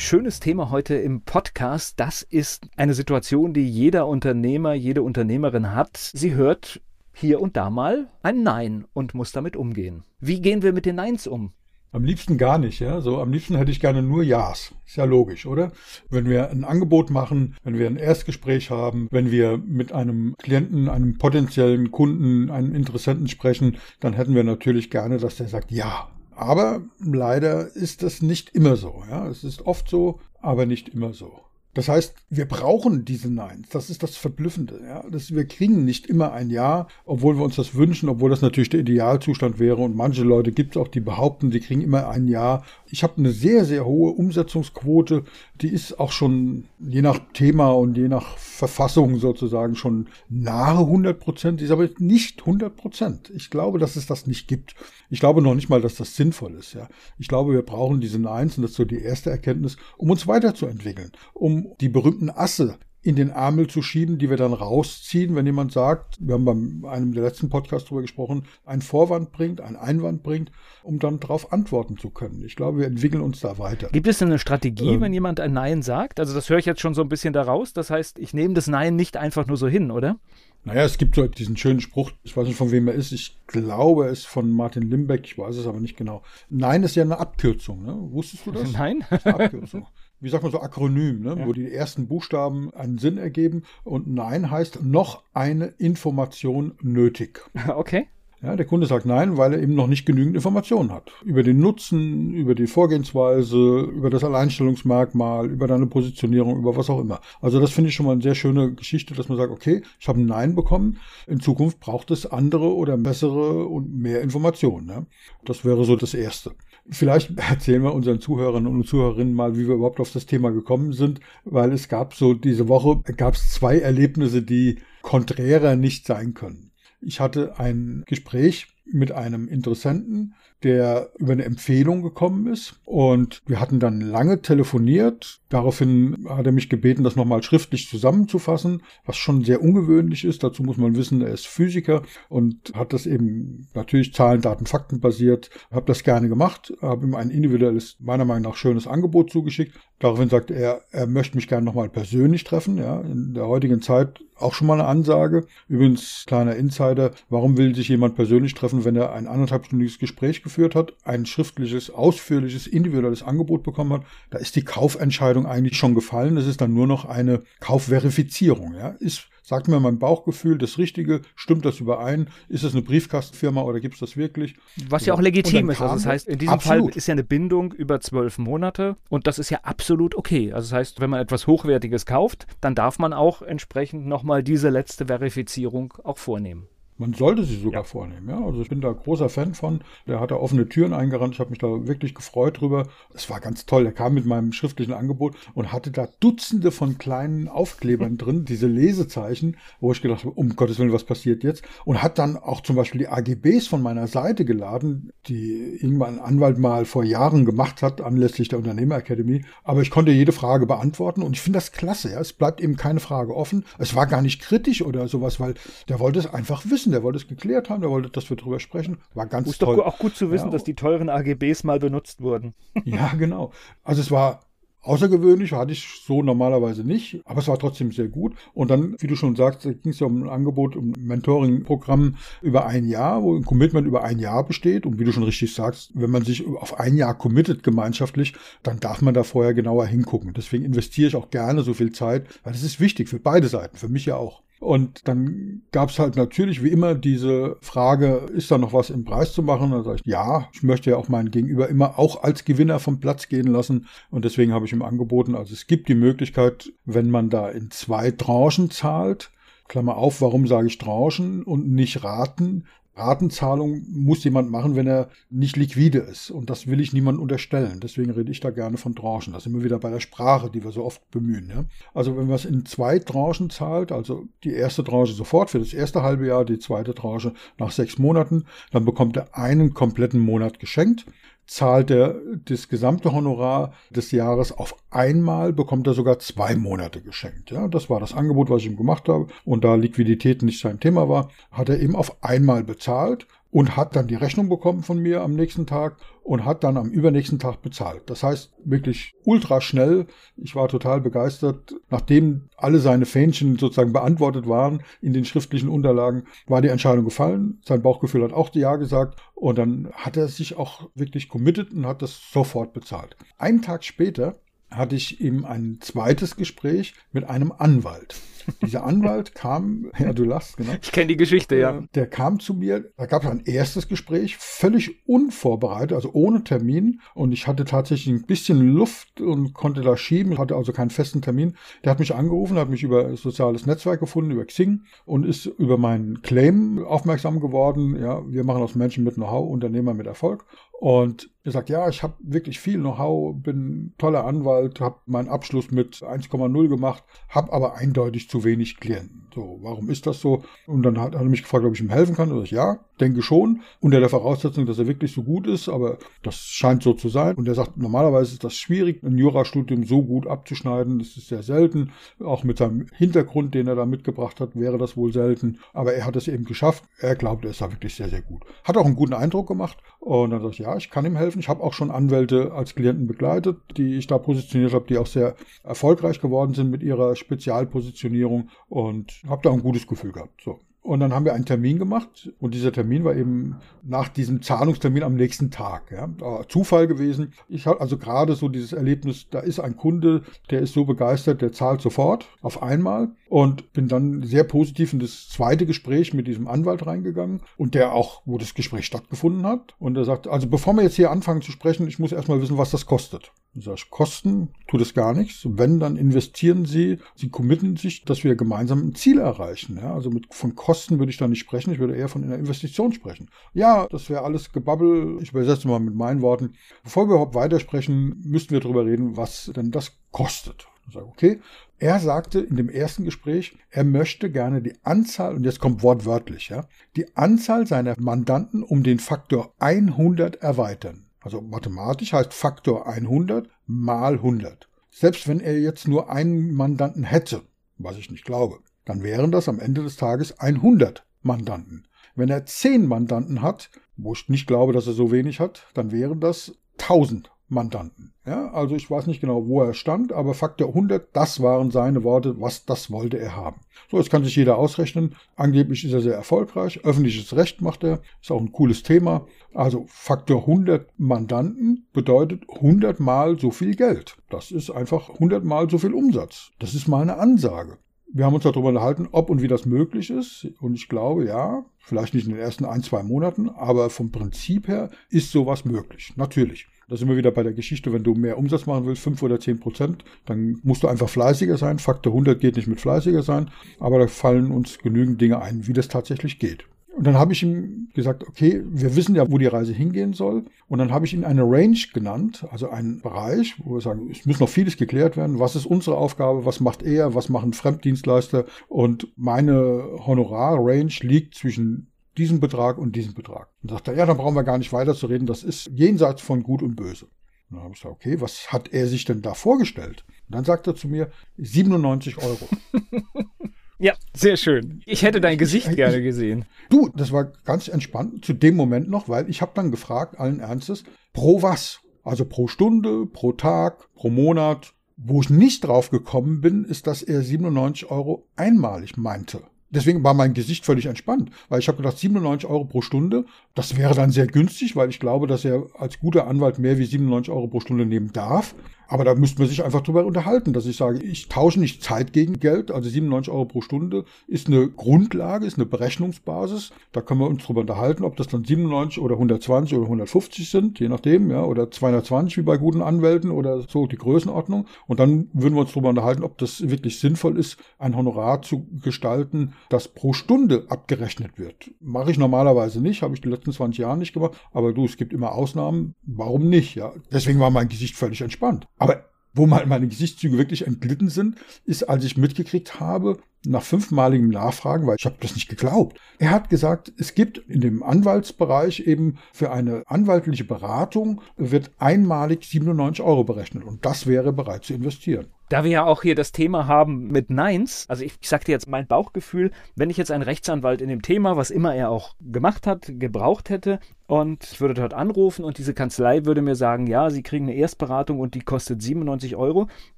Schönes Thema heute im Podcast. Das ist eine Situation, die jeder Unternehmer, jede Unternehmerin hat. Sie hört hier und da mal ein Nein und muss damit umgehen. Wie gehen wir mit den Neins um? Am liebsten gar nicht, ja. So am liebsten hätte ich gerne nur Ja's. Ist ja logisch, oder? Wenn wir ein Angebot machen, wenn wir ein Erstgespräch haben, wenn wir mit einem Klienten, einem potenziellen Kunden, einem Interessenten sprechen, dann hätten wir natürlich gerne, dass der sagt ja. Aber leider ist das nicht immer so, ja. Es ist oft so, aber nicht immer so. Das heißt, wir brauchen diese Neins. Das ist das Verblüffende. Ja? Das, wir kriegen nicht immer ein Ja, obwohl wir uns das wünschen, obwohl das natürlich der Idealzustand wäre. Und manche Leute gibt es auch, die behaupten, sie kriegen immer ein Ja. Ich habe eine sehr, sehr hohe Umsetzungsquote. Die ist auch schon je nach Thema und je nach Verfassung sozusagen schon nahe 100 Prozent. Die ist aber nicht 100 Prozent. Ich glaube, dass es das nicht gibt. Ich glaube noch nicht mal, dass das sinnvoll ist. Ja? Ich glaube, wir brauchen diese Neins und das ist so die erste Erkenntnis, um uns weiterzuentwickeln, um die berühmten Asse in den Ärmel zu schieben, die wir dann rausziehen, wenn jemand sagt, wir haben bei einem der letzten Podcasts darüber gesprochen, einen Vorwand bringt, einen Einwand bringt, um dann darauf antworten zu können. Ich glaube, wir entwickeln uns da weiter. Gibt es denn eine Strategie, ähm, wenn jemand ein Nein sagt? Also das höre ich jetzt schon so ein bisschen daraus. Das heißt, ich nehme das Nein nicht einfach nur so hin, oder? Naja, es gibt so diesen schönen Spruch, ich weiß nicht von wem er ist, ich glaube es ist von Martin Limbeck, ich weiß es aber nicht genau. Nein ist ja eine Abkürzung, ne? Wusstest du das? Nein. Das ist eine Abkürzung wie sagt man so, Akronym, ne? Ja. wo die ersten Buchstaben einen Sinn ergeben. Und Nein heißt noch eine Information nötig. Okay. Ja, der Kunde sagt nein, weil er eben noch nicht genügend Informationen hat. Über den Nutzen, über die Vorgehensweise, über das Alleinstellungsmerkmal, über deine Positionierung, über was auch immer. Also das finde ich schon mal eine sehr schöne Geschichte, dass man sagt, okay, ich habe ein Nein bekommen. In Zukunft braucht es andere oder bessere und mehr Informationen. Ne? Das wäre so das Erste. Vielleicht erzählen wir unseren Zuhörern und Zuhörerinnen mal, wie wir überhaupt auf das Thema gekommen sind, weil es gab so diese Woche, gab es zwei Erlebnisse, die konträrer nicht sein können. Ich hatte ein Gespräch mit einem Interessenten, der über eine Empfehlung gekommen ist. Und wir hatten dann lange telefoniert. Daraufhin hat er mich gebeten, das nochmal schriftlich zusammenzufassen, was schon sehr ungewöhnlich ist. Dazu muss man wissen, er ist Physiker und hat das eben natürlich Zahlen, Daten, Fakten basiert. Habe das gerne gemacht, habe ihm ein individuelles, meiner Meinung nach schönes Angebot zugeschickt. Daraufhin sagt er, er möchte mich gerne nochmal persönlich treffen. Ja, in der heutigen Zeit auch schon mal eine Ansage. Übrigens, kleiner Insider, warum will sich jemand persönlich treffen, wenn er ein anderthalbstündiges Gespräch geführt hat, ein schriftliches, ausführliches, individuelles Angebot bekommen hat? Da ist die Kaufentscheidung eigentlich schon gefallen. Es ist dann nur noch eine Kaufverifizierung. Ja? Ist Sagt mir mein Bauchgefühl das Richtige? Stimmt das überein? Ist es eine Briefkastenfirma oder gibt es das wirklich? Was ja auch legitim ist. Also das heißt, in diesem absolut. Fall ist ja eine Bindung über zwölf Monate und das ist ja absolut okay. Also das heißt, wenn man etwas Hochwertiges kauft, dann darf man auch entsprechend nochmal diese letzte Verifizierung auch vornehmen. Man sollte sie sogar ja. vornehmen. Ja? Also ich bin da großer Fan von. Der hat da offene Türen eingerannt. Ich habe mich da wirklich gefreut drüber. Es war ganz toll. Er kam mit meinem schriftlichen Angebot und hatte da Dutzende von kleinen Aufklebern drin, diese Lesezeichen, wo ich gedacht habe, um Gottes Willen, was passiert jetzt? Und hat dann auch zum Beispiel die AGBs von meiner Seite geladen, die irgendwann ein Anwalt mal vor Jahren gemacht hat, anlässlich der Unternehmerakademie. Aber ich konnte jede Frage beantworten und ich finde das klasse. Ja? Es bleibt eben keine Frage offen. Es war gar nicht kritisch oder sowas, weil der wollte es einfach wissen wissen, der wollte es geklärt haben, der wollte, dass wir drüber sprechen. War ganz Ist toll. doch auch gut zu wissen, ja. dass die teuren AGBs mal benutzt wurden. ja, genau. Also es war Außergewöhnlich hatte ich so normalerweise nicht, aber es war trotzdem sehr gut. Und dann, wie du schon sagst, ging es ja um ein Angebot, um ein Mentoring-Programm über ein Jahr, wo ein Commitment über ein Jahr besteht. Und wie du schon richtig sagst, wenn man sich auf ein Jahr committet gemeinschaftlich, dann darf man da vorher genauer hingucken. Deswegen investiere ich auch gerne so viel Zeit, weil das ist wichtig für beide Seiten, für mich ja auch. Und dann gab es halt natürlich wie immer diese Frage, ist da noch was im Preis zu machen? Da sage ich, ja, ich möchte ja auch meinen Gegenüber immer auch als Gewinner vom Platz gehen lassen. Und deswegen habe ich ihm angeboten, also es gibt die Möglichkeit, wenn man da in zwei Tranchen zahlt, Klammer auf, warum sage ich Tranchen und nicht Raten? Ratenzahlung muss jemand machen, wenn er nicht liquide ist. Und das will ich niemandem unterstellen. Deswegen rede ich da gerne von Tranchen. Das sind wir wieder bei der Sprache, die wir so oft bemühen. Ja? Also wenn man es in zwei Tranchen zahlt, also die erste Tranche sofort für das erste halbe Jahr, die zweite Tranche nach sechs Monaten, dann bekommt er einen kompletten Monat geschenkt zahlt er das gesamte Honorar des Jahres auf einmal, bekommt er sogar zwei Monate geschenkt. Ja, das war das Angebot, was ich ihm gemacht habe. Und da Liquidität nicht sein Thema war, hat er eben auf einmal bezahlt und hat dann die Rechnung bekommen von mir am nächsten Tag und hat dann am übernächsten Tag bezahlt. Das heißt wirklich ultra schnell. Ich war total begeistert. Nachdem alle seine Fähnchen sozusagen beantwortet waren in den schriftlichen Unterlagen, war die Entscheidung gefallen. Sein Bauchgefühl hat auch Ja gesagt und dann hat er sich auch wirklich committed und hat das sofort bezahlt. Einen Tag später hatte ich eben ein zweites Gespräch mit einem Anwalt. Dieser Anwalt kam, ja, du lachst, genau. Ich kenne die Geschichte, ja. Äh, der kam zu mir, da gab es ein erstes Gespräch, völlig unvorbereitet, also ohne Termin. Und ich hatte tatsächlich ein bisschen Luft und konnte da schieben, hatte also keinen festen Termin. Der hat mich angerufen, hat mich über soziales Netzwerk gefunden, über Xing und ist über meinen Claim aufmerksam geworden. Ja, wir machen aus Menschen mit Know-how Unternehmer mit Erfolg. Und er sagt, ja, ich habe wirklich viel Know-how, bin toller Anwalt, habe meinen Abschluss mit 1,0 gemacht, habe aber eindeutig zu wenig Klienten. So, warum ist das so? Und dann hat, hat er mich gefragt, ob ich ihm helfen kann. Und ich, ja, denke schon, unter der Voraussetzung, dass er wirklich so gut ist, aber das scheint so zu sein. Und er sagt, normalerweise ist das schwierig, ein Jurastudium so gut abzuschneiden. Das ist sehr selten. Auch mit seinem Hintergrund, den er da mitgebracht hat, wäre das wohl selten. Aber er hat es eben geschafft. Er glaubt, er ist da wirklich sehr, sehr gut. Hat auch einen guten Eindruck gemacht. Und dann sagt ja, ich kann ihm helfen. Ich habe auch schon Anwälte als Klienten begleitet, die ich da positioniert habe, die auch sehr erfolgreich geworden sind mit ihrer Spezialpositionierung und habe da ein gutes Gefühl gehabt. So. Und dann haben wir einen Termin gemacht und dieser Termin war eben nach diesem Zahlungstermin am nächsten Tag. Ja. Zufall gewesen. Ich habe also gerade so dieses Erlebnis, da ist ein Kunde, der ist so begeistert, der zahlt sofort auf einmal und bin dann sehr positiv in das zweite Gespräch mit diesem Anwalt reingegangen und der auch, wo das Gespräch stattgefunden hat. Und er sagt, also bevor wir jetzt hier anfangen zu sprechen, ich muss erstmal wissen, was das kostet. Ich sage, Kosten tut es gar nichts. Wenn, dann investieren Sie, Sie committen sich, dass wir gemeinsam ein Ziel erreichen. Ja, also mit, von Kosten würde ich da nicht sprechen, ich würde eher von einer Investition sprechen. Ja, das wäre alles Gebabbel. Ich übersetze mal mit meinen Worten. Bevor wir überhaupt weitersprechen, müssten wir darüber reden, was denn das kostet. Ich sage, okay. Er sagte in dem ersten Gespräch, er möchte gerne die Anzahl, und jetzt kommt wortwörtlich, ja, die Anzahl seiner Mandanten um den Faktor 100 erweitern. Also mathematisch heißt Faktor 100 mal 100. Selbst wenn er jetzt nur einen Mandanten hätte, was ich nicht glaube, dann wären das am Ende des Tages 100 Mandanten. Wenn er 10 Mandanten hat, wo ich nicht glaube, dass er so wenig hat, dann wären das 1000 Mandanten. Ja, also ich weiß nicht genau, wo er stand, aber Faktor 100, das waren seine Worte, was das wollte er haben. So, jetzt kann sich jeder ausrechnen. Angeblich ist er sehr erfolgreich. Öffentliches Recht macht er. Ist auch ein cooles Thema. Also Faktor 100 Mandanten bedeutet 100 mal so viel Geld. Das ist einfach 100 mal so viel Umsatz. Das ist mal eine Ansage. Wir haben uns darüber unterhalten, ob und wie das möglich ist. Und ich glaube, ja, vielleicht nicht in den ersten ein, zwei Monaten, aber vom Prinzip her ist sowas möglich. Natürlich. Da sind wir wieder bei der Geschichte, wenn du mehr Umsatz machen willst, 5 oder 10 Prozent, dann musst du einfach fleißiger sein. Faktor 100 geht nicht mit fleißiger sein, aber da fallen uns genügend Dinge ein, wie das tatsächlich geht. Und dann habe ich ihm gesagt, okay, wir wissen ja, wo die Reise hingehen soll. Und dann habe ich ihm eine Range genannt, also einen Bereich, wo wir sagen, es muss noch vieles geklärt werden. Was ist unsere Aufgabe? Was macht er? Was machen Fremddienstleister? Und meine Honorar-Range liegt zwischen diesen Betrag und diesen Betrag. Und sagt er, ja, dann brauchen wir gar nicht weiter zu reden, das ist jenseits von Gut und Böse. Und dann habe ich gesagt, okay, was hat er sich denn da vorgestellt? Und dann sagt er zu mir, 97 Euro. ja, sehr schön. Ich hätte dein Gesicht ich, gerne gesehen. Du, das war ganz entspannt zu dem Moment noch, weil ich habe dann gefragt, allen Ernstes, pro was? Also pro Stunde, pro Tag, pro Monat. Wo ich nicht drauf gekommen bin, ist, dass er 97 Euro einmalig meinte. Deswegen war mein Gesicht völlig entspannt, weil ich habe gedacht, 97 Euro pro Stunde, das wäre dann sehr günstig, weil ich glaube, dass er als guter Anwalt mehr wie 97 Euro pro Stunde nehmen darf. Aber da müsste man sich einfach drüber unterhalten, dass ich sage, ich tausche nicht Zeit gegen Geld. Also 97 Euro pro Stunde ist eine Grundlage, ist eine Berechnungsbasis. Da können wir uns drüber unterhalten, ob das dann 97 oder 120 oder 150 sind, je nachdem, ja, oder 220 wie bei guten Anwälten oder so die Größenordnung. Und dann würden wir uns drüber unterhalten, ob das wirklich sinnvoll ist, ein Honorar zu gestalten, das pro Stunde abgerechnet wird. Mache ich normalerweise nicht, habe ich die letzten 20 Jahre nicht gemacht. Aber du, es gibt immer Ausnahmen. Warum nicht? Ja, deswegen war mein Gesicht völlig entspannt. Aber wo meine Gesichtszüge wirklich entglitten sind, ist, als ich mitgekriegt habe, nach fünfmaligem Nachfragen, weil ich habe das nicht geglaubt. Er hat gesagt, es gibt in dem Anwaltsbereich eben für eine anwaltliche Beratung wird einmalig 97 Euro berechnet und das wäre bereit zu investieren. Da wir ja auch hier das Thema haben mit Neins, also ich, ich sagte jetzt mein Bauchgefühl, wenn ich jetzt einen Rechtsanwalt in dem Thema, was immer er auch gemacht hat, gebraucht hätte und ich würde dort anrufen und diese Kanzlei würde mir sagen, ja, Sie kriegen eine Erstberatung und die kostet 97 Euro,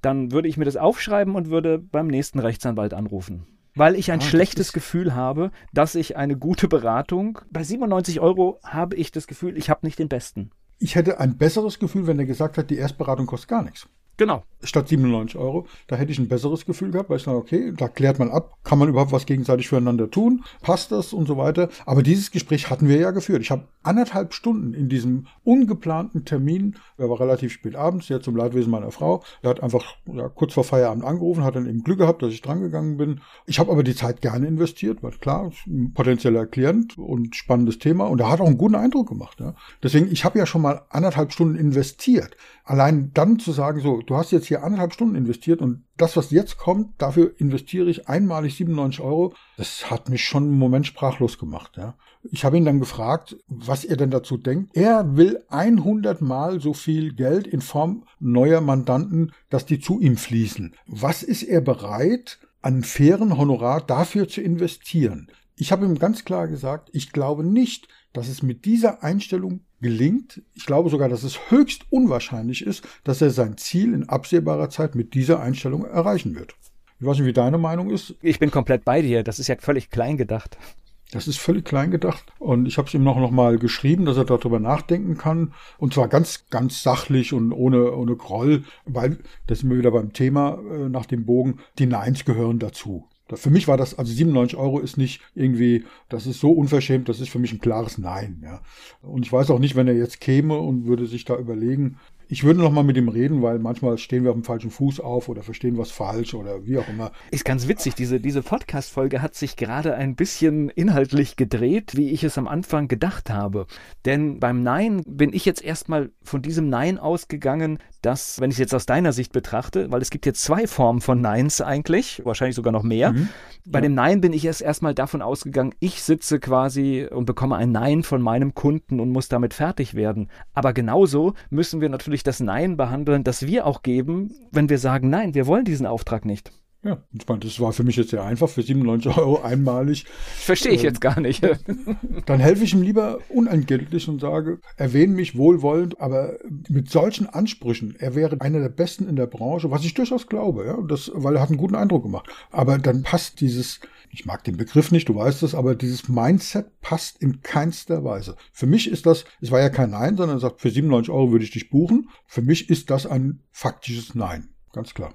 dann würde ich mir das aufschreiben und würde beim nächsten Rechtsanwalt anrufen weil ich ein ah, schlechtes Gefühl habe, dass ich eine gute Beratung. Bei 97 Euro habe ich das Gefühl, ich habe nicht den besten. Ich hätte ein besseres Gefühl, wenn er gesagt hat, die Erstberatung kostet gar nichts. Genau. Statt 97 Euro. Da hätte ich ein besseres Gefühl gehabt, weil ich sage, okay, da klärt man ab, kann man überhaupt was gegenseitig füreinander tun, passt das und so weiter. Aber dieses Gespräch hatten wir ja geführt. Ich habe anderthalb Stunden in diesem ungeplanten Termin, er war relativ spät abends, ja zum Leidwesen meiner Frau, er hat einfach ja, kurz vor Feierabend angerufen, hat dann eben Glück gehabt, dass ich drangegangen bin. Ich habe aber die Zeit gerne investiert, weil klar, ein potenzieller Klient und spannendes Thema und er hat auch einen guten Eindruck gemacht. Ja. Deswegen, ich habe ja schon mal anderthalb Stunden investiert. Allein dann zu sagen, so, du hast jetzt hier anderthalb Stunden investiert und das, was jetzt kommt, dafür investiere ich einmalig 97 Euro, das hat mich schon einen Moment sprachlos gemacht. Ja. Ich habe ihn dann gefragt, was er denn dazu denkt. Er will 100 Mal so viel Geld in Form neuer Mandanten, dass die zu ihm fließen. Was ist er bereit, an fairen Honorar dafür zu investieren? Ich habe ihm ganz klar gesagt, ich glaube nicht, dass es mit dieser Einstellung gelingt. Ich glaube sogar, dass es höchst unwahrscheinlich ist, dass er sein Ziel in absehbarer Zeit mit dieser Einstellung erreichen wird. Ich weiß nicht, wie deine Meinung ist. Ich bin komplett bei dir. Das ist ja völlig klein gedacht. Das ist völlig klein gedacht. Und ich habe es ihm noch, noch mal geschrieben, dass er darüber nachdenken kann. Und zwar ganz, ganz sachlich und ohne, ohne Groll, weil, das sind wir wieder beim Thema äh, nach dem Bogen, die Neins gehören dazu. Für mich war das, also 97 Euro ist nicht irgendwie, das ist so unverschämt, das ist für mich ein klares Nein. Ja. Und ich weiß auch nicht, wenn er jetzt käme und würde sich da überlegen, ich würde noch mal mit ihm reden, weil manchmal stehen wir auf dem falschen Fuß auf oder verstehen was falsch oder wie auch immer. Ist ganz witzig, diese, diese Podcast-Folge hat sich gerade ein bisschen inhaltlich gedreht, wie ich es am Anfang gedacht habe. Denn beim Nein bin ich jetzt erstmal von diesem Nein ausgegangen, dass, wenn ich es jetzt aus deiner Sicht betrachte, weil es gibt jetzt zwei Formen von Neins eigentlich, wahrscheinlich sogar noch mehr. Mhm. Bei ja. dem Nein bin ich erst erstmal davon ausgegangen, ich sitze quasi und bekomme ein Nein von meinem Kunden und muss damit fertig werden. Aber genauso müssen wir natürlich das Nein behandeln, das wir auch geben, wenn wir sagen, nein, wir wollen diesen Auftrag nicht. Ja, ich meine, das war für mich jetzt sehr einfach, für 97 Euro einmalig. Verstehe ich ähm, jetzt gar nicht. dann helfe ich ihm lieber unentgeltlich und sage, erwähne mich wohlwollend, aber mit solchen Ansprüchen, er wäre einer der Besten in der Branche, was ich durchaus glaube, ja, das, weil er hat einen guten Eindruck gemacht. Aber dann passt dieses, ich mag den Begriff nicht, du weißt es, aber dieses Mindset passt in keinster Weise. Für mich ist das, es war ja kein Nein, sondern er sagt, für 97 Euro würde ich dich buchen. Für mich ist das ein faktisches Nein, ganz klar.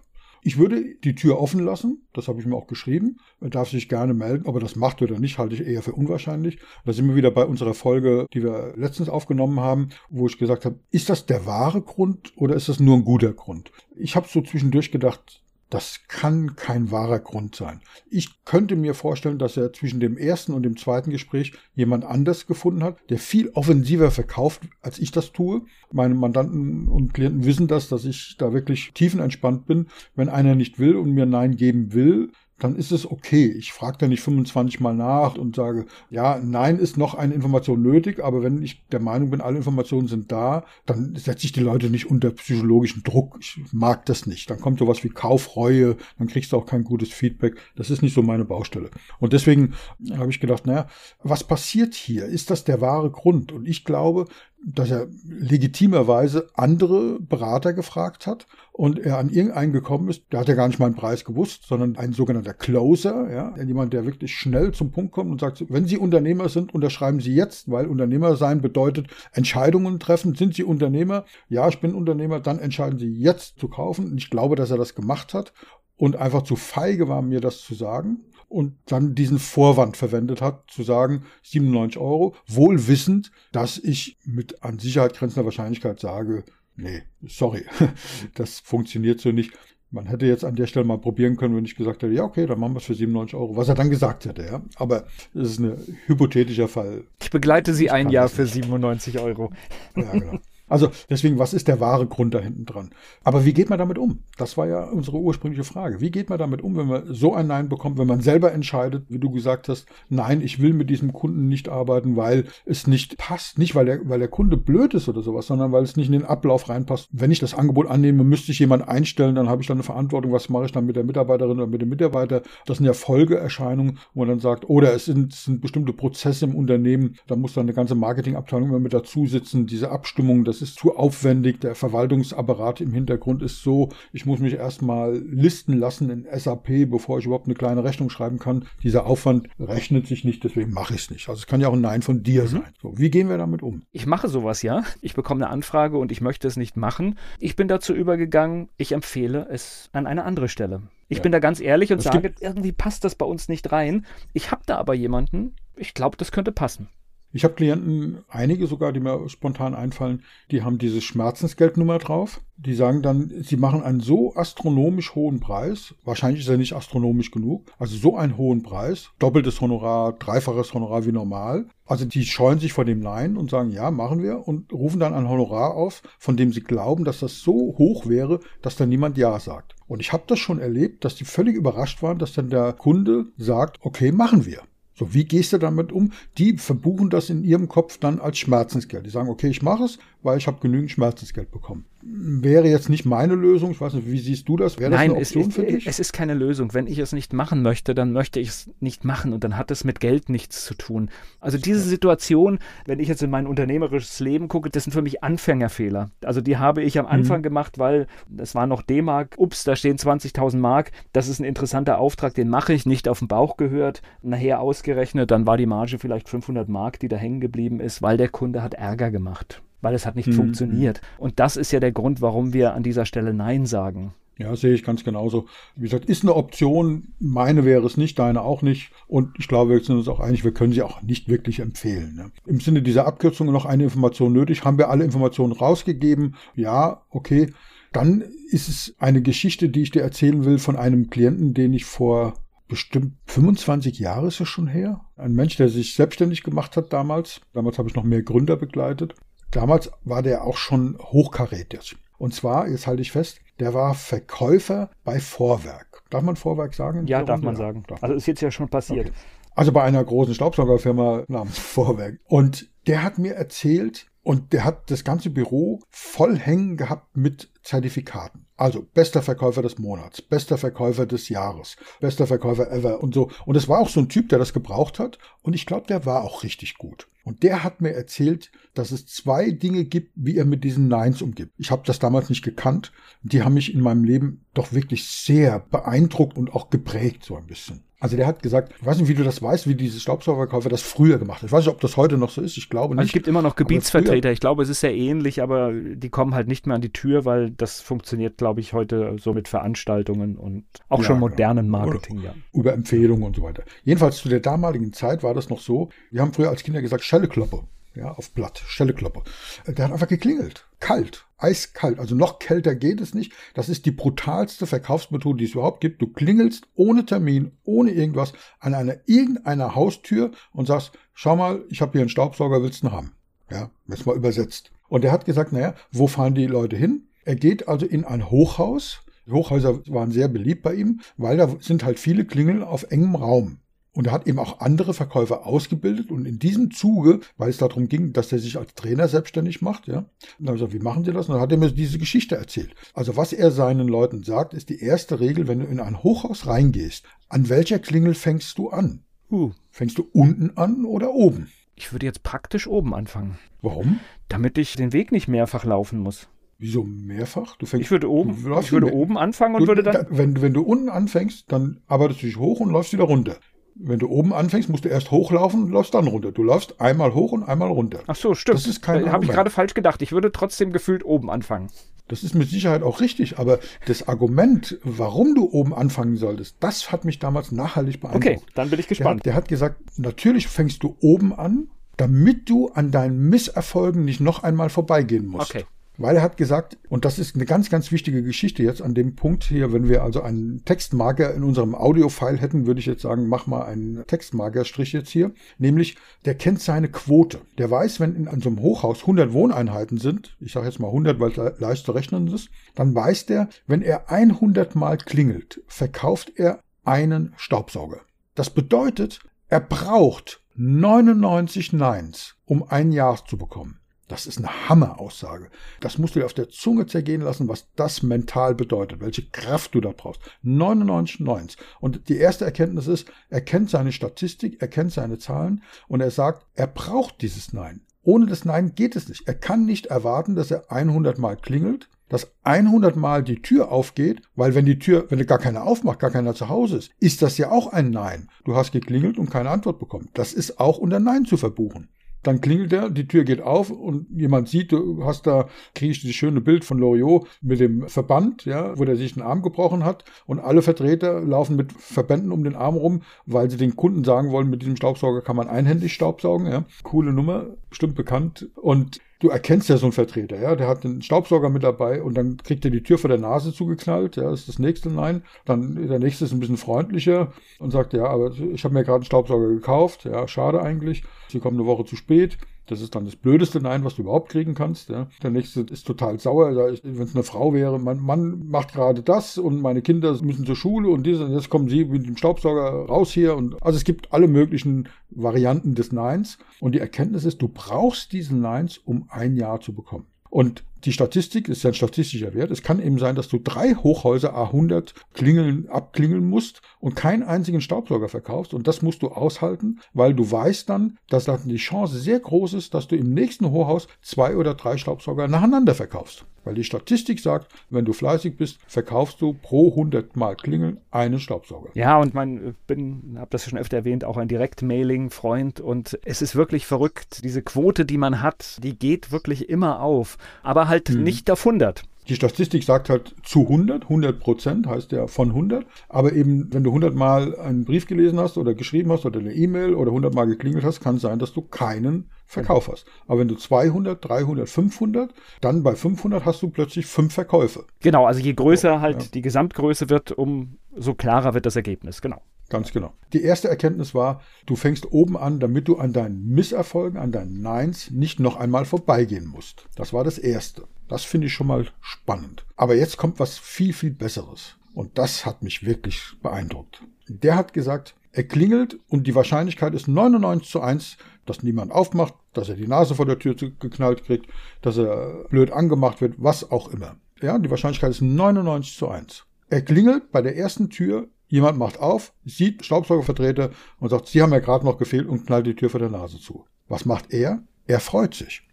Ich würde die Tür offen lassen, das habe ich mir auch geschrieben. Er darf sich gerne melden, aber das macht oder nicht, halte ich eher für unwahrscheinlich. Da sind wir wieder bei unserer Folge, die wir letztens aufgenommen haben, wo ich gesagt habe, ist das der wahre Grund oder ist das nur ein guter Grund? Ich habe so zwischendurch gedacht, das kann kein wahrer Grund sein. Ich könnte mir vorstellen, dass er zwischen dem ersten und dem zweiten Gespräch jemand anders gefunden hat, der viel offensiver verkauft, als ich das tue. Meine Mandanten und Klienten wissen das, dass ich da wirklich tiefenentspannt bin. Wenn einer nicht will und mir Nein geben will, dann ist es okay. Ich frage da nicht 25 Mal nach und sage, ja, nein, ist noch eine Information nötig, aber wenn ich der Meinung bin, alle Informationen sind da, dann setze ich die Leute nicht unter psychologischen Druck. Ich mag das nicht. Dann kommt sowas wie Kaufreue, dann kriegst du auch kein gutes Feedback. Das ist nicht so meine Baustelle. Und deswegen habe ich gedacht, naja, was passiert hier? Ist das der wahre Grund? Und ich glaube, dass er legitimerweise andere Berater gefragt hat und er an irgendeinen gekommen ist, der hat ja gar nicht meinen Preis gewusst, sondern ein sogenannter Closer, ja, jemand, der wirklich schnell zum Punkt kommt und sagt, wenn Sie Unternehmer sind, unterschreiben Sie jetzt, weil Unternehmer sein bedeutet Entscheidungen treffen. Sind Sie Unternehmer? Ja, ich bin Unternehmer, dann entscheiden Sie jetzt zu kaufen. Und ich glaube, dass er das gemacht hat und einfach zu feige war, mir das zu sagen und dann diesen Vorwand verwendet hat, zu sagen 97 Euro, wohl wissend, dass ich mit an Sicherheit grenzender Wahrscheinlichkeit sage, nee, sorry, das funktioniert so nicht. Man hätte jetzt an der Stelle mal probieren können, wenn ich gesagt hätte, ja, okay, dann machen wir es für 97 Euro, was er dann gesagt hätte, ja. Aber das ist ein hypothetischer Fall. Ich begleite Sie ein Jahr für 97 Euro. Ja, genau. Also deswegen, was ist der wahre Grund da hinten dran? Aber wie geht man damit um? Das war ja unsere ursprüngliche Frage. Wie geht man damit um, wenn man so ein Nein bekommt, wenn man selber entscheidet, wie du gesagt hast, nein, ich will mit diesem Kunden nicht arbeiten, weil es nicht passt. Nicht, weil der, weil der Kunde blöd ist oder sowas, sondern weil es nicht in den Ablauf reinpasst. Wenn ich das Angebot annehme, müsste ich jemand einstellen, dann habe ich dann eine Verantwortung, was mache ich dann mit der Mitarbeiterin oder mit dem Mitarbeiter? Das sind ja Folgeerscheinungen, wo man dann sagt, oder es sind, es sind bestimmte Prozesse im Unternehmen, da muss dann eine ganze Marketingabteilung immer mit dazu sitzen, diese Abstimmung, das ist zu aufwendig, der Verwaltungsapparat im Hintergrund ist so, ich muss mich erstmal listen lassen in SAP, bevor ich überhaupt eine kleine Rechnung schreiben kann. Dieser Aufwand rechnet sich nicht, deswegen mache ich es nicht. Also es kann ja auch ein Nein von dir mhm. sein. So, wie gehen wir damit um? Ich mache sowas ja. Ich bekomme eine Anfrage und ich möchte es nicht machen. Ich bin dazu übergegangen, ich empfehle es an eine andere Stelle. Ich ja. bin da ganz ehrlich und es sage, irgendwie passt das bei uns nicht rein. Ich habe da aber jemanden, ich glaube, das könnte passen. Ich habe Klienten, einige sogar, die mir spontan einfallen, die haben diese Schmerzensgeldnummer drauf. Die sagen dann, sie machen einen so astronomisch hohen Preis, wahrscheinlich ist er nicht astronomisch genug, also so einen hohen Preis, doppeltes Honorar, dreifaches Honorar wie normal. Also die scheuen sich vor dem Nein und sagen, ja, machen wir und rufen dann ein Honorar auf, von dem sie glauben, dass das so hoch wäre, dass dann niemand Ja sagt. Und ich habe das schon erlebt, dass die völlig überrascht waren, dass dann der Kunde sagt, okay, machen wir. So, wie gehst du damit um? Die verbuchen das in ihrem Kopf dann als Schmerzensgeld. Die sagen, okay, ich mache es, weil ich habe genügend Schmerzensgeld bekommen. Wäre jetzt nicht meine Lösung. Ich weiß nicht, wie siehst du das? Wäre das Nein, eine Option es, für dich? Es ist keine Lösung. Wenn ich es nicht machen möchte, dann möchte ich es nicht machen und dann hat es mit Geld nichts zu tun. Also diese Situation, wenn ich jetzt in mein unternehmerisches Leben gucke, das sind für mich Anfängerfehler. Also die habe ich am Anfang mhm. gemacht, weil es war noch D-Mark. Ups, da stehen 20.000 Mark. Das ist ein interessanter Auftrag, den mache ich, nicht auf den Bauch gehört. Nachher ausgerechnet, dann war die Marge vielleicht 500 Mark, die da hängen geblieben ist, weil der Kunde hat Ärger gemacht weil es hat nicht mhm. funktioniert. Und das ist ja der Grund, warum wir an dieser Stelle Nein sagen. Ja, sehe ich ganz genauso. Wie gesagt, ist eine Option. Meine wäre es nicht, deine auch nicht. Und ich glaube, wir sind uns auch einig, wir können sie auch nicht wirklich empfehlen. Ne? Im Sinne dieser Abkürzung noch eine Information nötig. Haben wir alle Informationen rausgegeben? Ja, okay. Dann ist es eine Geschichte, die ich dir erzählen will von einem Klienten, den ich vor bestimmt 25 Jahre ist es schon her. Ein Mensch, der sich selbstständig gemacht hat damals. Damals habe ich noch mehr Gründer begleitet. Damals war der auch schon hochkarätig. Und zwar, jetzt halte ich fest, der war Verkäufer bei Vorwerk. Darf man Vorwerk sagen? Ja, darf man sagen. Darf also ist jetzt ja schon passiert. Okay. Also bei einer großen Staubsaugerfirma namens Vorwerk. Und der hat mir erzählt, und der hat das ganze Büro voll hängen gehabt mit Zertifikaten. Also bester Verkäufer des Monats, bester Verkäufer des Jahres, bester Verkäufer ever und so. Und es war auch so ein Typ, der das gebraucht hat. Und ich glaube, der war auch richtig gut. Und der hat mir erzählt, dass es zwei Dinge gibt, wie er mit diesen Neins umgibt. Ich habe das damals nicht gekannt. Die haben mich in meinem Leben doch wirklich sehr beeindruckt und auch geprägt, so ein bisschen. Also der hat gesagt, ich weiß nicht, wie du das weißt, wie diese Staubsaugerverkäufer das früher gemacht hat. Ich weiß nicht, ob das heute noch so ist. Ich glaube nicht. Also es gibt immer noch Gebietsvertreter. Ich glaube, es ist sehr ähnlich, aber die kommen halt nicht mehr an die Tür, weil das funktioniert, glaube ich, heute so mit Veranstaltungen und auch ja, schon genau. modernen Marketing. Ja. Über Empfehlungen und so weiter. Jedenfalls zu der damaligen Zeit war das noch so. Wir haben früher als Kinder gesagt, Schellekloppe ja, auf Blatt, Stellekloppe. Der hat einfach geklingelt. Kalt, eiskalt. Also noch kälter geht es nicht. Das ist die brutalste Verkaufsmethode, die es überhaupt gibt. Du klingelst ohne Termin, ohne irgendwas an einer irgendeiner Haustür und sagst, schau mal, ich habe hier einen Staubsauger, willst du einen haben? Ja, jetzt mal übersetzt. Und er hat gesagt, naja, wo fahren die Leute hin? Er geht also in ein Hochhaus. Hochhäuser waren sehr beliebt bei ihm, weil da sind halt viele Klingeln auf engem Raum. Und er hat eben auch andere Verkäufer ausgebildet und in diesem Zuge, weil es darum ging, dass er sich als Trainer selbstständig macht, ja, dann habe ich gesagt, wie machen Sie das? Und dann hat er mir diese Geschichte erzählt. Also was er seinen Leuten sagt, ist die erste Regel, wenn du in ein Hochhaus reingehst, an welcher Klingel fängst du an? Uh. Fängst du unten an oder oben? Ich würde jetzt praktisch oben anfangen. Warum? Damit ich den Weg nicht mehrfach laufen muss. Wieso mehrfach? Du fängst, ich würde oben, ich würde oben anfangen und du, würde dann. Da, wenn, wenn du unten anfängst, dann arbeitest du dich hoch und läufst wieder runter. Wenn du oben anfängst, musst du erst hochlaufen und läufst dann runter. Du läufst einmal hoch und einmal runter. Ach so, stimmt. Das ist kein Habe ich gerade falsch gedacht. Ich würde trotzdem gefühlt oben anfangen. Das ist mit Sicherheit auch richtig, aber das Argument, warum du oben anfangen solltest, das hat mich damals nachhaltig beeindruckt. Okay, dann bin ich gespannt. Der hat, der hat gesagt, natürlich fängst du oben an, damit du an deinen Misserfolgen nicht noch einmal vorbeigehen musst. Okay. Weil er hat gesagt, und das ist eine ganz, ganz wichtige Geschichte jetzt an dem Punkt hier, wenn wir also einen Textmarker in unserem Audio-File hätten, würde ich jetzt sagen, mach mal einen Textmarkerstrich jetzt hier. Nämlich, der kennt seine Quote. Der weiß, wenn in so einem Hochhaus 100 Wohneinheiten sind, ich sage jetzt mal 100, weil es leicht zu rechnen ist, dann weiß der, wenn er 100 Mal klingelt, verkauft er einen Staubsauger. Das bedeutet, er braucht 99 Neins, um ein Jahr zu bekommen. Das ist eine Hammeraussage. Das musst du dir auf der Zunge zergehen lassen, was das mental bedeutet, welche Kraft du da brauchst. 99 Neins. Und die erste Erkenntnis ist, er kennt seine Statistik, er kennt seine Zahlen und er sagt, er braucht dieses Nein. Ohne das Nein geht es nicht. Er kann nicht erwarten, dass er 100 Mal klingelt, dass 100 Mal die Tür aufgeht, weil wenn die Tür, wenn gar keiner aufmacht, gar keiner zu Hause ist, ist das ja auch ein Nein. Du hast geklingelt und keine Antwort bekommen. Das ist auch unter Nein zu verbuchen. Dann klingelt er, die Tür geht auf und jemand sieht, du hast da, kriege ich dieses schöne Bild von Loriot mit dem Verband, ja, wo der sich den Arm gebrochen hat und alle Vertreter laufen mit Verbänden um den Arm rum, weil sie den Kunden sagen wollen, mit diesem Staubsauger kann man einhändig Staubsaugen, ja. Coole Nummer, bestimmt bekannt und du erkennst ja so einen Vertreter, ja, der hat einen Staubsauger mit dabei und dann kriegt er die Tür vor der Nase zugeknallt, ja, ist das nächste. Nein. Dann der nächste ist ein bisschen freundlicher und sagt, ja, aber ich habe mir gerade einen Staubsauger gekauft, ja, schade eigentlich, sie kommen eine Woche zu spät. Das ist dann das blödeste Nein, was du überhaupt kriegen kannst. Ja. Der nächste ist total sauer. Wenn es eine Frau wäre, mein Mann macht gerade das und meine Kinder müssen zur Schule und diese, und jetzt kommen sie mit dem Staubsauger raus hier. Und also es gibt alle möglichen Varianten des Neins. Und die Erkenntnis ist, du brauchst diesen Neins, um ein Jahr zu bekommen. Und die Statistik ist ein statistischer Wert. Es kann eben sein, dass du drei Hochhäuser A100 klingeln, abklingeln musst und keinen einzigen Staubsauger verkaufst. Und das musst du aushalten, weil du weißt dann, dass dann die Chance sehr groß ist, dass du im nächsten Hochhaus zwei oder drei Staubsauger nacheinander verkaufst. Weil die Statistik sagt, wenn du fleißig bist, verkaufst du pro 100 Mal Klingeln einen Staubsauger. Ja, und man bin, habe das schon öfter erwähnt, auch ein Direktmailing-Freund. Und es ist wirklich verrückt. Diese Quote, die man hat, die geht wirklich immer auf. Aber halt hm. nicht auf 100. Die Statistik sagt halt zu 100, 100 Prozent heißt ja von 100. Aber eben, wenn du 100 Mal einen Brief gelesen hast oder geschrieben hast oder eine E-Mail oder 100 Mal geklingelt hast, kann sein, dass du keinen Verkauf hast. Aber wenn du 200, 300, 500, dann bei 500 hast du plötzlich fünf Verkäufe. Genau, also je größer halt ja. die Gesamtgröße wird, umso klarer wird das Ergebnis. Genau. Ganz genau. Die erste Erkenntnis war, du fängst oben an, damit du an deinen Misserfolgen, an deinen Neins nicht noch einmal vorbeigehen musst. Das war das Erste. Das finde ich schon mal spannend. Aber jetzt kommt was viel, viel Besseres. Und das hat mich wirklich beeindruckt. Der hat gesagt, er klingelt und die Wahrscheinlichkeit ist 99 zu 1, dass niemand aufmacht, dass er die Nase vor der Tür geknallt kriegt, dass er blöd angemacht wird, was auch immer. Ja, die Wahrscheinlichkeit ist 99 zu 1. Er klingelt bei der ersten Tür, Jemand macht auf, sieht Staubsaugervertreter und sagt, Sie haben ja gerade noch gefehlt und knallt die Tür vor der Nase zu. Was macht er? Er freut sich.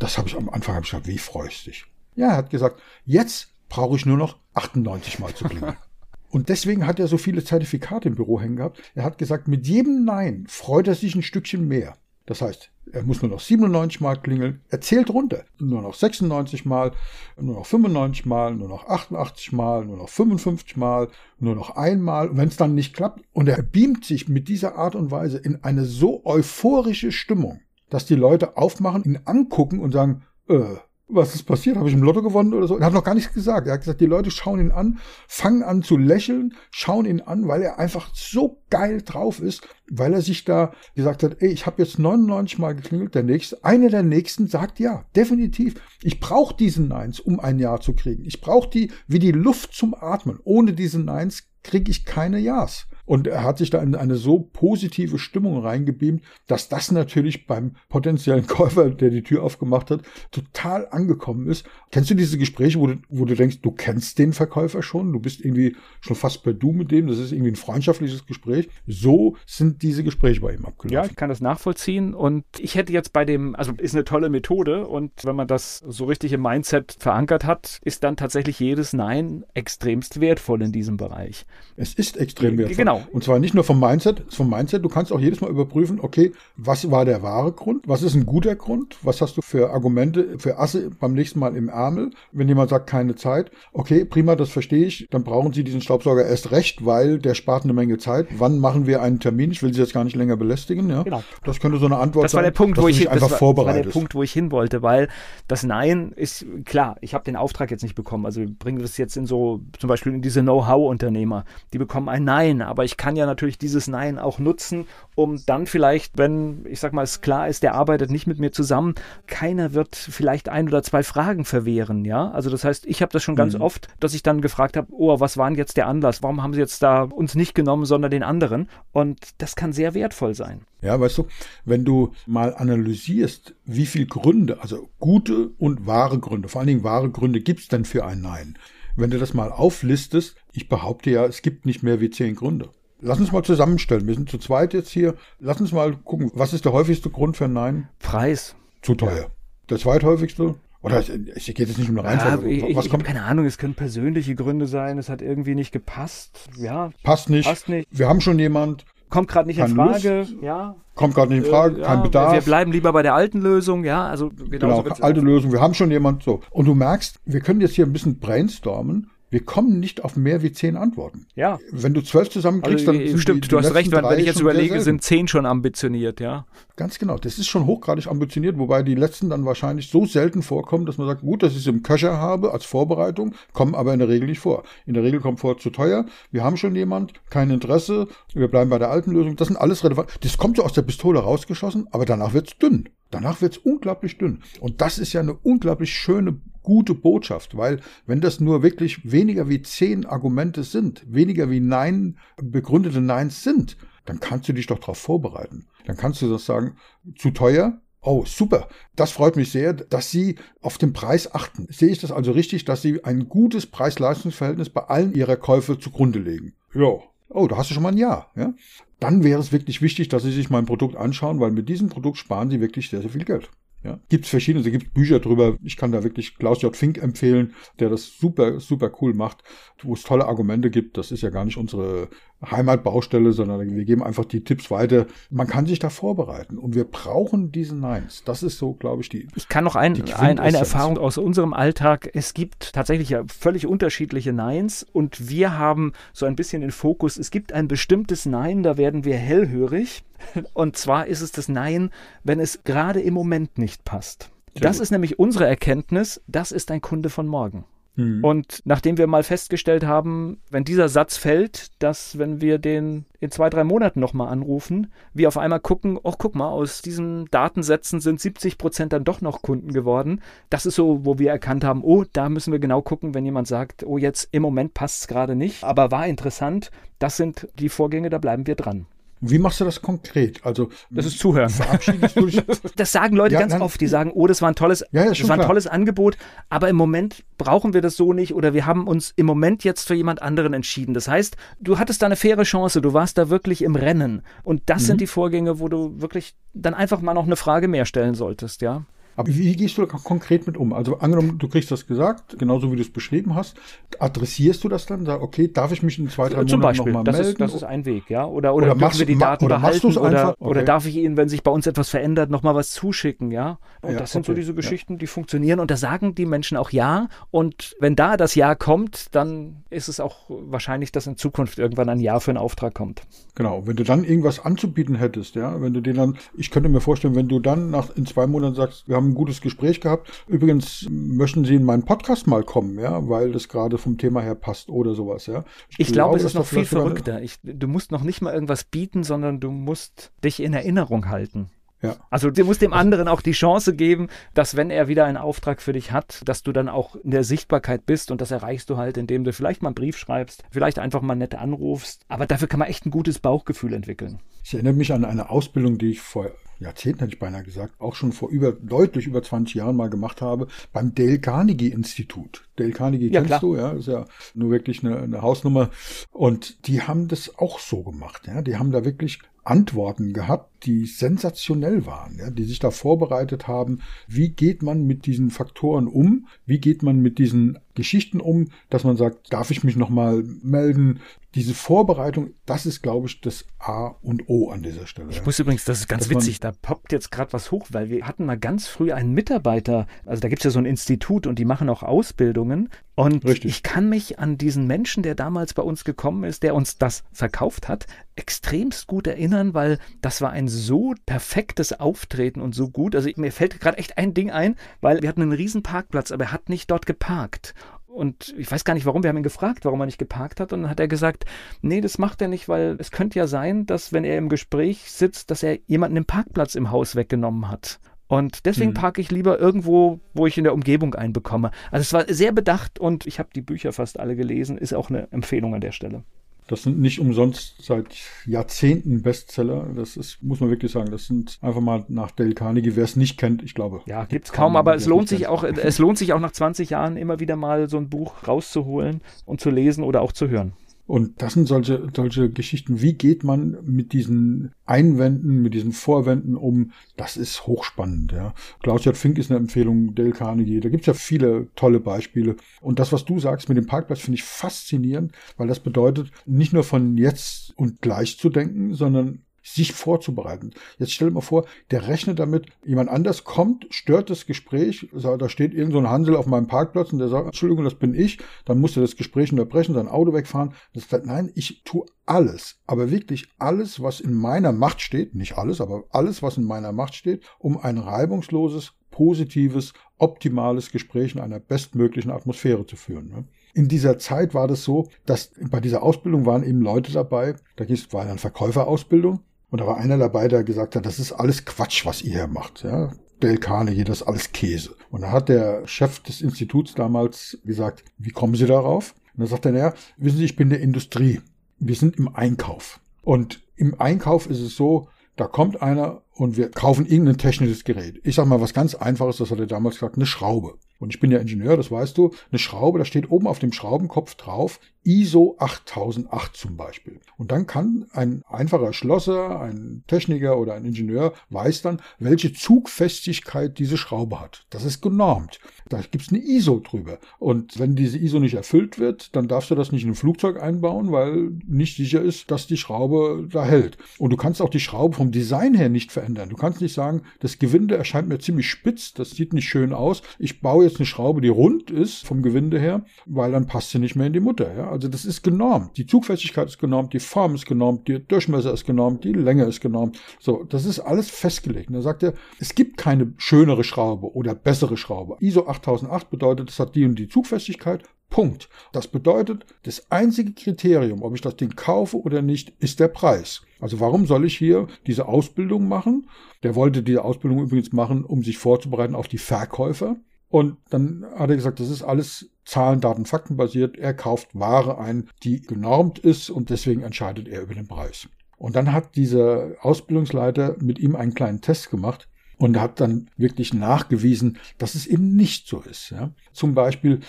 Das habe ich am Anfang hab ich gesagt, wie freust du dich? Ja, er hat gesagt, jetzt brauche ich nur noch 98 Mal zu klingeln. und deswegen hat er so viele Zertifikate im Büro hängen gehabt. Er hat gesagt, mit jedem Nein freut er sich ein Stückchen mehr. Das heißt, er muss nur noch 97 Mal klingeln. Er zählt runter. Nur noch 96 Mal, nur noch 95 Mal, nur noch 88 Mal, nur noch 55 Mal, nur noch einmal. Und wenn es dann nicht klappt, und er beamt sich mit dieser Art und Weise in eine so euphorische Stimmung, dass die Leute aufmachen, ihn angucken und sagen, äh, was ist passiert? Habe ich im Lotto gewonnen oder so? Er hat noch gar nichts gesagt. Er hat gesagt, die Leute schauen ihn an, fangen an zu lächeln, schauen ihn an, weil er einfach so geil drauf ist, weil er sich da gesagt hat, ey, ich habe jetzt 99 Mal geklingelt, der nächste, einer der nächsten sagt ja, definitiv. Ich brauche diesen Neins, um ein Ja zu kriegen. Ich brauche die wie die Luft zum Atmen. Ohne diesen Neins kriege ich keine Ja's. Und er hat sich da in eine so positive Stimmung reingebeamt, dass das natürlich beim potenziellen Käufer, der die Tür aufgemacht hat, total angekommen ist. Kennst du diese Gespräche, wo du, wo du denkst, du kennst den Verkäufer schon, du bist irgendwie schon fast per Du mit dem, das ist irgendwie ein freundschaftliches Gespräch. So sind diese Gespräche bei ihm abgelaufen. Ja, ich kann das nachvollziehen und ich hätte jetzt bei dem, also ist eine tolle Methode und wenn man das so richtig im Mindset verankert hat, ist dann tatsächlich jedes Nein extremst wertvoll in diesem Bereich. Es ist extrem wertvoll. Genau. Und zwar nicht nur vom Mindset, vom Mindset, du kannst auch jedes Mal überprüfen, okay, was war der wahre Grund? Was ist ein guter Grund? Was hast du für Argumente, für Asse beim nächsten Mal im Ärmel? Wenn jemand sagt, keine Zeit, okay, prima, das verstehe ich, dann brauchen Sie diesen Staubsauger erst recht, weil der spart eine Menge Zeit. Wann machen wir einen Termin? Ich will Sie jetzt gar nicht länger belästigen, ja. Genau. Das könnte so eine Antwort das war der Punkt, wo ich, einfach das war, das war der Punkt, wo ich hin wollte, weil das Nein ist, klar, ich habe den Auftrag jetzt nicht bekommen, also wir bringen das jetzt in so, zum Beispiel in diese Know-how-Unternehmer, die bekommen ein Nein, aber ich kann ja natürlich dieses Nein auch nutzen, um dann vielleicht, wenn, ich sag mal, es klar ist, der arbeitet nicht mit mir zusammen, keiner wird vielleicht ein oder zwei Fragen verwehren, ja. Also das heißt, ich habe das schon ganz mhm. oft, dass ich dann gefragt habe, oh, was war denn jetzt der Anlass? Warum haben sie jetzt da uns nicht genommen, sondern den anderen? Und das kann sehr wertvoll sein. Ja, weißt du, wenn du mal analysierst, wie viele Gründe, also gute und wahre Gründe, vor allen Dingen wahre Gründe gibt es denn für ein Nein? Wenn du das mal auflistest, ich behaupte ja, es gibt nicht mehr wie zehn Gründe. Lass uns mal zusammenstellen. Wir sind zu zweit jetzt hier. Lass uns mal gucken, was ist der häufigste Grund für ein Nein? Preis. Zu teuer. Ja. Der zweithäufigste? Oder es, es geht jetzt nicht um eine Reihenfolge. Ja, ich, ich habe keine Ahnung, es können persönliche Gründe sein, es hat irgendwie nicht gepasst. Ja. Passt nicht. Passt nicht. Wir haben schon jemand. Kommt gerade nicht in Frage, Lust. ja. Kommt gerade nicht in Frage, äh, kein ja, Bedarf. Wir bleiben lieber bei der alten Lösung, ja. Also genau, genau alte Lösung, wir haben schon jemand so. Und du merkst, wir können jetzt hier ein bisschen brainstormen wir kommen nicht auf mehr wie zehn Antworten. Ja. Wenn du zwölf zusammenkriegst, also, dann. Stimmt, die, die du hast recht, wenn ich jetzt überlege, sind zehn schon ambitioniert, ja. Ganz genau. Das ist schon hochgradig ambitioniert, wobei die letzten dann wahrscheinlich so selten vorkommen, dass man sagt, gut, dass ich es im Köcher habe als Vorbereitung, kommen aber in der Regel nicht vor. In der Regel kommt vor zu teuer, wir haben schon jemand, kein Interesse, wir bleiben bei der alten Lösung. Das sind alles relevant. Das kommt so aus der Pistole rausgeschossen, aber danach wird's dünn. Danach wird's unglaublich dünn. Und das ist ja eine unglaublich schöne gute Botschaft, weil wenn das nur wirklich weniger wie zehn Argumente sind, weniger wie Nein, begründete Neins sind, dann kannst du dich doch darauf vorbereiten. Dann kannst du das sagen, zu teuer, Oh, super. Das freut mich sehr, dass Sie auf den Preis achten. Sehe ich das also richtig, dass Sie ein gutes Preis-Leistungs-Verhältnis bei allen Ihrer Käufe zugrunde legen? Ja. Oh, da hast du schon mal ein Ja. ja? Dann wäre es wirklich wichtig, dass Sie sich mein Produkt anschauen, weil mit diesem Produkt sparen Sie wirklich sehr, sehr viel Geld. Ja, gibt es verschiedene, es gibt Bücher drüber. Ich kann da wirklich Klaus J. Fink empfehlen, der das super, super cool macht, wo es tolle Argumente gibt. Das ist ja gar nicht unsere Heimatbaustelle, sondern wir geben einfach die Tipps weiter. Man kann sich da vorbereiten und wir brauchen diese Neins. Das ist so, glaube ich, die. Ich kann noch ein, ein, eine Erfahrung aus unserem Alltag. Es gibt tatsächlich ja völlig unterschiedliche Neins und wir haben so ein bisschen den Fokus. Es gibt ein bestimmtes Nein, da werden wir hellhörig. Und zwar ist es das Nein, wenn es gerade im Moment nicht passt. Das ist nämlich unsere Erkenntnis. Das ist ein Kunde von morgen. Mhm. Und nachdem wir mal festgestellt haben, wenn dieser Satz fällt, dass wenn wir den in zwei, drei Monaten nochmal anrufen, wir auf einmal gucken, ach guck mal, aus diesen Datensätzen sind 70 Prozent dann doch noch Kunden geworden. Das ist so, wo wir erkannt haben, oh, da müssen wir genau gucken, wenn jemand sagt, oh, jetzt im Moment passt es gerade nicht, aber war interessant. Das sind die Vorgänge, da bleiben wir dran. Wie machst du das konkret? Also das ist Zuhören. Verabschiedest du dich? das sagen Leute ja, ganz nein, oft. Die sagen, oh, das war ein tolles, ja, ja, das war ein tolles Angebot, aber im Moment brauchen wir das so nicht oder wir haben uns im Moment jetzt für jemand anderen entschieden. Das heißt, du hattest da eine faire Chance, du warst da wirklich im Rennen und das mhm. sind die Vorgänge, wo du wirklich dann einfach mal noch eine Frage mehr stellen solltest, ja. Aber wie gehst du da konkret mit um? Also angenommen, du kriegst das gesagt, genauso wie du es beschrieben hast, adressierst du das dann? Sag, okay, darf ich mich in zwei, drei Zum Monaten nochmal melden? Ist, das ist ein Weg, ja. Oder, oder, oder dürfen wir die Daten oder behalten? Oder, okay. oder darf ich Ihnen, wenn sich bei uns etwas verändert, nochmal was zuschicken, ja? Und ja, das sind okay. so diese Geschichten, ja. die funktionieren. Und da sagen die Menschen auch Ja. Und wenn da das Ja kommt, dann ist es auch wahrscheinlich, dass in Zukunft irgendwann ein Ja für einen Auftrag kommt. Genau. Wenn du dann irgendwas anzubieten hättest, ja, wenn du den dann, ich könnte mir vorstellen, wenn du dann nach, in zwei Monaten sagst, wir haben ein gutes Gespräch gehabt. Übrigens möchten Sie in meinen Podcast mal kommen, ja, weil das gerade vom Thema her passt oder sowas, ja. Ich, ich glaube, es ist noch viel verrückter. Ich, du musst noch nicht mal irgendwas bieten, sondern du musst dich in Erinnerung halten. Ja. Also du musst dem anderen auch die Chance geben, dass wenn er wieder einen Auftrag für dich hat, dass du dann auch in der Sichtbarkeit bist und das erreichst du halt, indem du vielleicht mal einen Brief schreibst, vielleicht einfach mal nett anrufst. Aber dafür kann man echt ein gutes Bauchgefühl entwickeln. Ich erinnere mich an eine Ausbildung, die ich vor Jahrzehnten hätte ich beinahe gesagt, auch schon vor über, deutlich über 20 Jahren mal gemacht habe, beim Dale Carnegie Institut. Dale Carnegie ja, kennst klar. du, ja, ist ja nur wirklich eine, eine Hausnummer. Und die haben das auch so gemacht, ja. Die haben da wirklich Antworten gehabt, die sensationell waren, ja, die sich da vorbereitet haben, wie geht man mit diesen Faktoren um, wie geht man mit diesen Geschichten um, dass man sagt, darf ich mich nochmal melden, diese Vorbereitung, das ist, glaube ich, das A und O an dieser Stelle. Ich muss übrigens, das ist ganz Dass witzig, da poppt jetzt gerade was hoch, weil wir hatten mal ganz früh einen Mitarbeiter, also da gibt es ja so ein Institut und die machen auch Ausbildungen. Und Richtig. ich kann mich an diesen Menschen, der damals bei uns gekommen ist, der uns das verkauft hat, extremst gut erinnern, weil das war ein so perfektes Auftreten und so gut. Also mir fällt gerade echt ein Ding ein, weil wir hatten einen riesen Parkplatz, aber er hat nicht dort geparkt. Und ich weiß gar nicht warum, wir haben ihn gefragt, warum er nicht geparkt hat. Und dann hat er gesagt, nee, das macht er nicht, weil es könnte ja sein, dass wenn er im Gespräch sitzt, dass er jemanden den Parkplatz im Haus weggenommen hat. Und deswegen hm. parke ich lieber irgendwo, wo ich in der Umgebung einbekomme. Also es war sehr bedacht und ich habe die Bücher fast alle gelesen, ist auch eine Empfehlung an der Stelle. Das sind nicht umsonst seit Jahrzehnten Bestseller. Das ist, muss man wirklich sagen, das sind einfach mal nach Dale Carnegie. Wer es nicht kennt, ich glaube. Ja, gibt es kaum, aber es lohnt sich auch, es lohnt sich auch nach 20 Jahren immer wieder mal so ein Buch rauszuholen und zu lesen oder auch zu hören. Und das sind solche, solche Geschichten. Wie geht man mit diesen Einwänden, mit diesen Vorwänden um? Das ist hochspannend. Ja. Klaus J. Fink ist eine Empfehlung, Dale Carnegie. Da gibt's ja viele tolle Beispiele. Und das, was du sagst mit dem Parkplatz, finde ich faszinierend, weil das bedeutet, nicht nur von jetzt und gleich zu denken, sondern sich vorzubereiten. Jetzt stell dir mal vor, der rechnet damit, jemand anders kommt, stört das Gespräch, da steht irgend so ein Hansel auf meinem Parkplatz und der sagt, Entschuldigung, das bin ich, dann muss er das Gespräch unterbrechen, sein Auto wegfahren. Das sagt, nein, ich tue alles, aber wirklich alles, was in meiner Macht steht, nicht alles, aber alles, was in meiner Macht steht, um ein reibungsloses, positives, optimales Gespräch in einer bestmöglichen Atmosphäre zu führen. Ne? In dieser Zeit war das so, dass bei dieser Ausbildung waren eben Leute dabei, da war eine Verkäuferausbildung, und da war einer dabei, der gesagt hat, das ist alles Quatsch, was ihr hier macht. Ja? Dale Carnegie, das ist alles Käse. Und da hat der Chef des Instituts damals gesagt, wie kommen Sie darauf? Und da sagt er, naja, wissen Sie, ich bin der Industrie. Wir sind im Einkauf. Und im Einkauf ist es so, da kommt einer und wir kaufen irgendein technisches Gerät. Ich sag mal was ganz einfaches, das hat er damals gesagt, eine Schraube. Und ich bin ja Ingenieur, das weißt du. Eine Schraube, da steht oben auf dem Schraubenkopf drauf ISO 8008 zum Beispiel. Und dann kann ein einfacher Schlosser, ein Techniker oder ein Ingenieur weiß dann, welche Zugfestigkeit diese Schraube hat. Das ist genormt. Da gibt es eine ISO drüber. Und wenn diese ISO nicht erfüllt wird, dann darfst du das nicht in ein Flugzeug einbauen, weil nicht sicher ist, dass die Schraube da hält. Und du kannst auch die Schraube vom Design her nicht verändern. Du kannst nicht sagen, das Gewinde erscheint mir ziemlich spitz, das sieht nicht schön aus. Ich baue jetzt eine Schraube, die rund ist vom Gewinde her, weil dann passt sie nicht mehr in die Mutter. Ja? Also das ist genormt. Die Zugfestigkeit ist genormt, die Form ist genormt, der Durchmesser ist genormt, die Länge ist genormt. So, das ist alles festgelegt. Und da sagt er, es gibt keine schönere Schraube oder bessere Schraube. ISO 8008 bedeutet, es hat die und die Zugfestigkeit. Punkt. Das bedeutet, das einzige Kriterium, ob ich das Ding kaufe oder nicht, ist der Preis. Also warum soll ich hier diese Ausbildung machen? Der wollte diese Ausbildung übrigens machen, um sich vorzubereiten auf die Verkäufer. Und dann hat er gesagt, das ist alles Zahlen, Daten, Fakten basiert. Er kauft Ware ein, die genormt ist und deswegen entscheidet er über den Preis. Und dann hat dieser Ausbildungsleiter mit ihm einen kleinen Test gemacht und hat dann wirklich nachgewiesen, dass es eben nicht so ist. Ja. Zum Beispiel,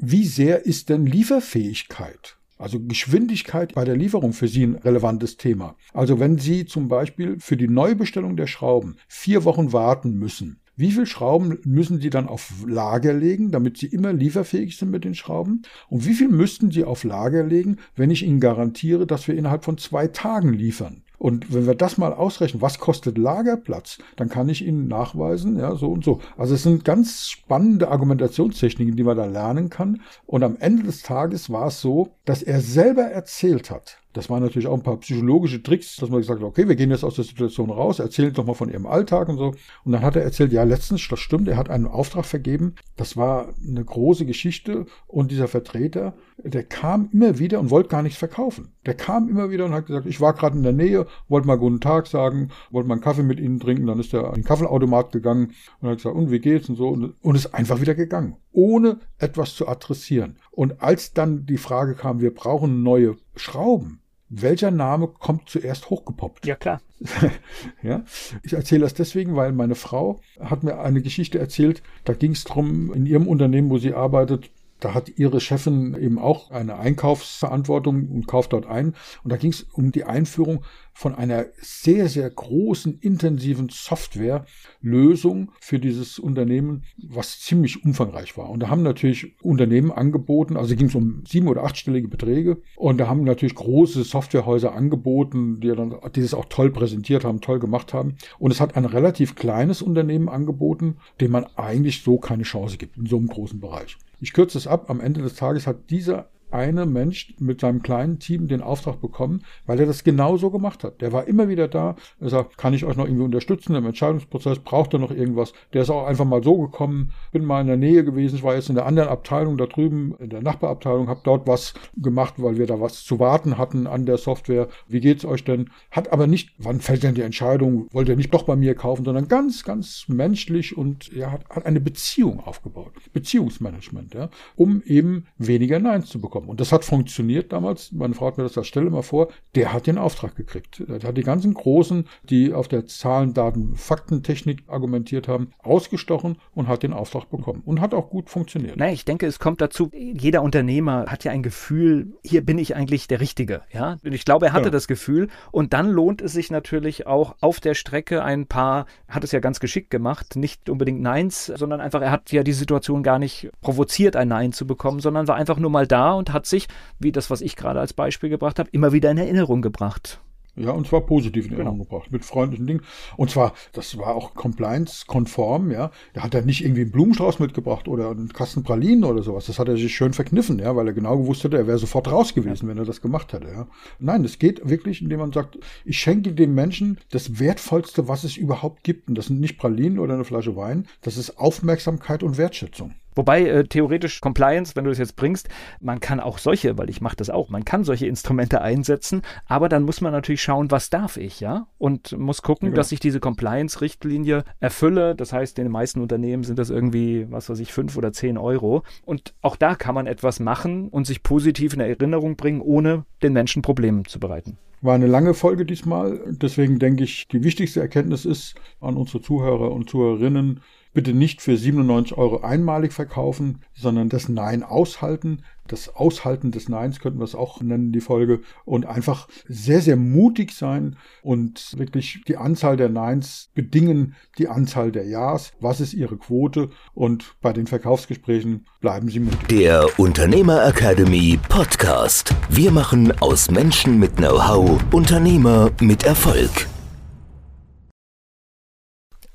wie sehr ist denn Lieferfähigkeit? Also Geschwindigkeit bei der Lieferung für Sie ein relevantes Thema. Also wenn Sie zum Beispiel für die Neubestellung der Schrauben vier Wochen warten müssen, wie viele Schrauben müssen Sie dann auf Lager legen, damit Sie immer lieferfähig sind mit den Schrauben? Und wie viel müssten Sie auf Lager legen, wenn ich Ihnen garantiere, dass wir innerhalb von zwei Tagen liefern? Und wenn wir das mal ausrechnen, was kostet Lagerplatz, dann kann ich Ihnen nachweisen, ja, so und so. Also es sind ganz spannende Argumentationstechniken, die man da lernen kann. Und am Ende des Tages war es so, dass er selber erzählt hat, Das waren natürlich auch ein paar psychologische Tricks, dass man gesagt hat, okay, wir gehen jetzt aus der Situation raus, erzählen doch mal von Ihrem Alltag und so. Und dann hat er erzählt, ja, letztens, das stimmt, er hat einen Auftrag vergeben. Das war eine große Geschichte. Und dieser Vertreter, der kam immer wieder und wollte gar nichts verkaufen. Der kam immer wieder und hat gesagt, ich war gerade in der Nähe, wollte mal guten Tag sagen, wollte mal einen Kaffee mit Ihnen trinken. Dann ist er an den Kaffeeautomat gegangen und hat gesagt, und wie geht's und so. Und ist einfach wieder gegangen, ohne etwas zu adressieren. Und als dann die Frage kam, wir brauchen neue Schrauben, welcher Name kommt zuerst hochgepoppt? Ja, klar. ja, ich erzähle das deswegen, weil meine Frau hat mir eine Geschichte erzählt. Da ging es darum, in ihrem Unternehmen, wo sie arbeitet, da hat ihre Chefin eben auch eine Einkaufsverantwortung und kauft dort ein. Und da ging es um die Einführung von einer sehr, sehr großen, intensiven Softwarelösung für dieses Unternehmen, was ziemlich umfangreich war. Und da haben natürlich Unternehmen angeboten, also ging es um sieben- oder achtstellige Beträge. Und da haben natürlich große Softwarehäuser angeboten, die, dann, die das auch toll präsentiert haben, toll gemacht haben. Und es hat ein relativ kleines Unternehmen angeboten, dem man eigentlich so keine Chance gibt in so einem großen Bereich. Ich kürze es ab. Am Ende des Tages hat dieser eine Mensch mit seinem kleinen Team den Auftrag bekommen, weil er das genauso gemacht hat. Der war immer wieder da. Er sagt, kann ich euch noch irgendwie unterstützen im Entscheidungsprozess? Braucht er noch irgendwas? Der ist auch einfach mal so gekommen, bin mal in der Nähe gewesen. Ich war jetzt in der anderen Abteilung da drüben, in der Nachbarabteilung, habe dort was gemacht, weil wir da was zu warten hatten an der Software. Wie geht's euch denn? Hat aber nicht, wann fällt denn die Entscheidung? Wollt ihr nicht doch bei mir kaufen, sondern ganz, ganz menschlich und ja, hat, eine Beziehung aufgebaut. Beziehungsmanagement, ja, um eben weniger Neins zu bekommen bekommen. Und das hat funktioniert damals. Meine Frau hat mir das da stelle mal vor. Der hat den Auftrag gekriegt. Der hat die ganzen Großen, die auf der Zahlen, Daten, Faktentechnik argumentiert haben, ausgestochen und hat den Auftrag bekommen. Und hat auch gut funktioniert. Naja, ich denke, es kommt dazu, jeder Unternehmer hat ja ein Gefühl, hier bin ich eigentlich der Richtige. Ja? Und ich glaube, er hatte ja. das Gefühl. Und dann lohnt es sich natürlich auch auf der Strecke ein paar, hat es ja ganz geschickt gemacht, nicht unbedingt Neins, sondern einfach, er hat ja die Situation gar nicht provoziert, ein Nein zu bekommen, sondern war einfach nur mal da und hat sich, wie das, was ich gerade als Beispiel gebracht habe, immer wieder in Erinnerung gebracht. Ja, und zwar positiv in Erinnerung genau. gebracht, mit freundlichen Dingen. Und zwar, das war auch compliance-konform, ja. Da hat er nicht irgendwie einen Blumenstrauß mitgebracht oder einen Kasten Pralinen oder sowas. Das hat er sich schön verkniffen, ja, weil er genau gewusst hätte, er wäre sofort raus gewesen, wenn er das gemacht hätte, ja. Nein, es geht wirklich, indem man sagt, ich schenke dem Menschen das Wertvollste, was es überhaupt gibt. Und das sind nicht Pralinen oder eine Flasche Wein, das ist Aufmerksamkeit und Wertschätzung. Wobei äh, theoretisch Compliance, wenn du das jetzt bringst, man kann auch solche, weil ich mache das auch, man kann solche Instrumente einsetzen, aber dann muss man natürlich schauen, was darf ich, ja? Und muss gucken, ja, genau. dass ich diese Compliance-Richtlinie erfülle. Das heißt, in den meisten Unternehmen sind das irgendwie, was weiß ich, fünf oder zehn Euro. Und auch da kann man etwas machen und sich positiv in Erinnerung bringen, ohne den Menschen Probleme zu bereiten. War eine lange Folge diesmal. Deswegen denke ich, die wichtigste Erkenntnis ist an unsere Zuhörer und Zuhörerinnen, bitte nicht für 97 Euro einmalig verkaufen, sondern das Nein aushalten. Das Aushalten des Neins könnten wir es auch nennen, die Folge. Und einfach sehr, sehr mutig sein und wirklich die Anzahl der Neins bedingen die Anzahl der Ja's. Was ist Ihre Quote? Und bei den Verkaufsgesprächen bleiben Sie mutig. Der Unternehmer Academy Podcast. Wir machen aus Menschen mit Know-how Unternehmer mit Erfolg.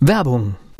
Werbung